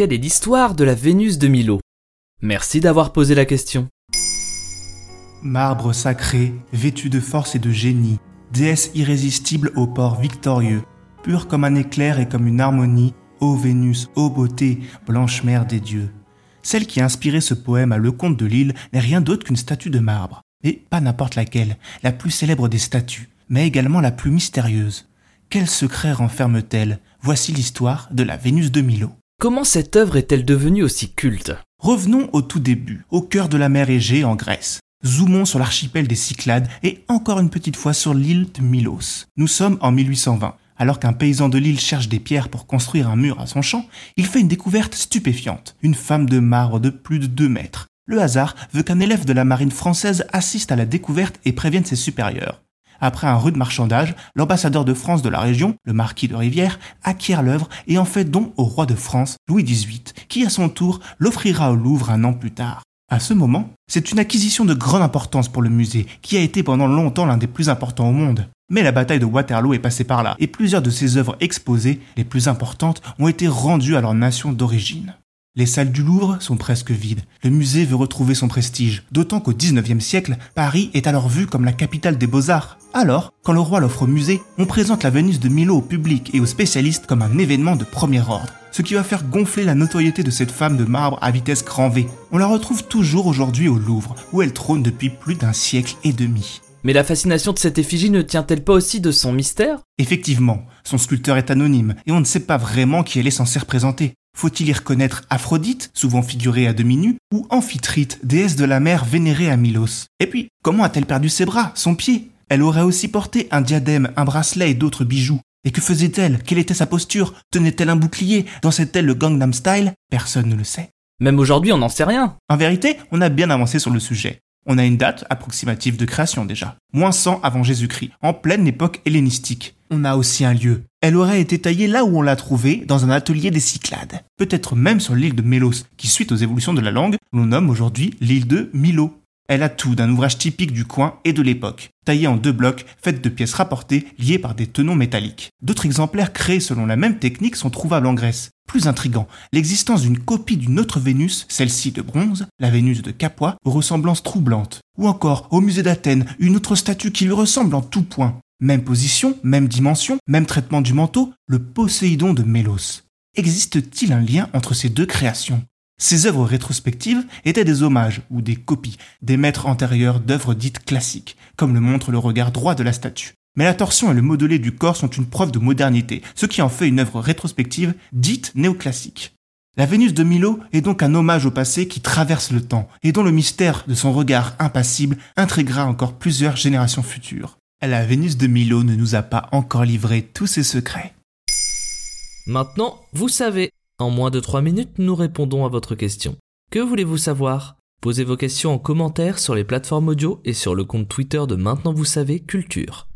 quelle est l'histoire de la Vénus de Milo Merci d'avoir posé la question. Marbre sacré, vêtu de force et de génie, déesse irrésistible au port victorieux, pure comme un éclair et comme une harmonie, ô Vénus, ô beauté, blanche mère des dieux. Celle qui a inspiré ce poème à Lecomte de Lille n'est rien d'autre qu'une statue de marbre. Et pas n'importe laquelle, la plus célèbre des statues, mais également la plus mystérieuse. Quel secret renferme-t-elle? Voici l'histoire de la Vénus de Milo. Comment cette œuvre est-elle devenue aussi culte? Revenons au tout début, au cœur de la mer Égée en Grèce. Zoomons sur l'archipel des Cyclades et encore une petite fois sur l'île de Milos. Nous sommes en 1820. Alors qu'un paysan de l'île cherche des pierres pour construire un mur à son champ, il fait une découverte stupéfiante. Une femme de marbre de plus de 2 mètres. Le hasard veut qu'un élève de la marine française assiste à la découverte et prévienne ses supérieurs. Après un rude marchandage, l'ambassadeur de France de la région, le marquis de Rivière, acquiert l'œuvre et en fait don au roi de France, Louis XVIII, qui à son tour l'offrira au Louvre un an plus tard. À ce moment, c'est une acquisition de grande importance pour le musée, qui a été pendant longtemps l'un des plus importants au monde. Mais la bataille de Waterloo est passée par là, et plusieurs de ses œuvres exposées, les plus importantes, ont été rendues à leur nation d'origine. Les salles du Louvre sont presque vides. Le musée veut retrouver son prestige, d'autant qu'au XIXe siècle, Paris est alors vu comme la capitale des beaux-arts. Alors, quand le roi l'offre au musée, on présente la Vénus de Milo au public et aux spécialistes comme un événement de premier ordre, ce qui va faire gonfler la notoriété de cette femme de marbre à vitesse grand V. On la retrouve toujours aujourd'hui au Louvre, où elle trône depuis plus d'un siècle et demi. Mais la fascination de cette effigie ne tient-elle pas aussi de son mystère? Effectivement, son sculpteur est anonyme et on ne sait pas vraiment qui elle est censée représenter. Faut-il y reconnaître Aphrodite, souvent figurée à demi nue, ou Amphitrite, déesse de la mer vénérée à Milos? Et puis, comment a-t-elle perdu ses bras, son pied? Elle aurait aussi porté un diadème, un bracelet et d'autres bijoux. Et que faisait-elle? Quelle était sa posture? Tenait-elle un bouclier? Dansait-elle le Gangnam Style? Personne ne le sait. Même aujourd'hui, on n'en sait rien. En vérité, on a bien avancé sur le sujet. On a une date approximative de création déjà, moins 100 avant Jésus-Christ, en pleine époque hellénistique. On a aussi un lieu. Elle aurait été taillée là où on l'a trouvée, dans un atelier des Cyclades. Peut-être même sur l'île de Mélos, qui suite aux évolutions de la langue, l'on nomme aujourd'hui l'île de Milo. Elle a tout d'un ouvrage typique du coin et de l'époque, taillé en deux blocs, faits de pièces rapportées, liées par des tenons métalliques. D'autres exemplaires créés selon la même technique sont trouvables en Grèce. Plus intrigant, l'existence d'une copie d'une autre Vénus, celle-ci de bronze, la Vénus de Capua, aux ressemblances troublantes. Ou encore, au musée d'Athènes, une autre statue qui lui ressemble en tout point. Même position, même dimension, même traitement du manteau, le Poséidon de Mélos. Existe-t-il un lien entre ces deux créations? Ces œuvres rétrospectives étaient des hommages ou des copies des maîtres antérieurs d'œuvres dites classiques, comme le montre le regard droit de la statue. Mais la torsion et le modelé du corps sont une preuve de modernité, ce qui en fait une œuvre rétrospective dite néoclassique. La Vénus de Milo est donc un hommage au passé qui traverse le temps et dont le mystère de son regard impassible intriguera encore plusieurs générations futures. La Vénus de Milo ne nous a pas encore livré tous ses secrets. Maintenant, vous savez. En moins de 3 minutes, nous répondons à votre question. Que voulez-vous savoir? Posez vos questions en commentaire sur les plateformes audio et sur le compte Twitter de Maintenant Vous savez Culture.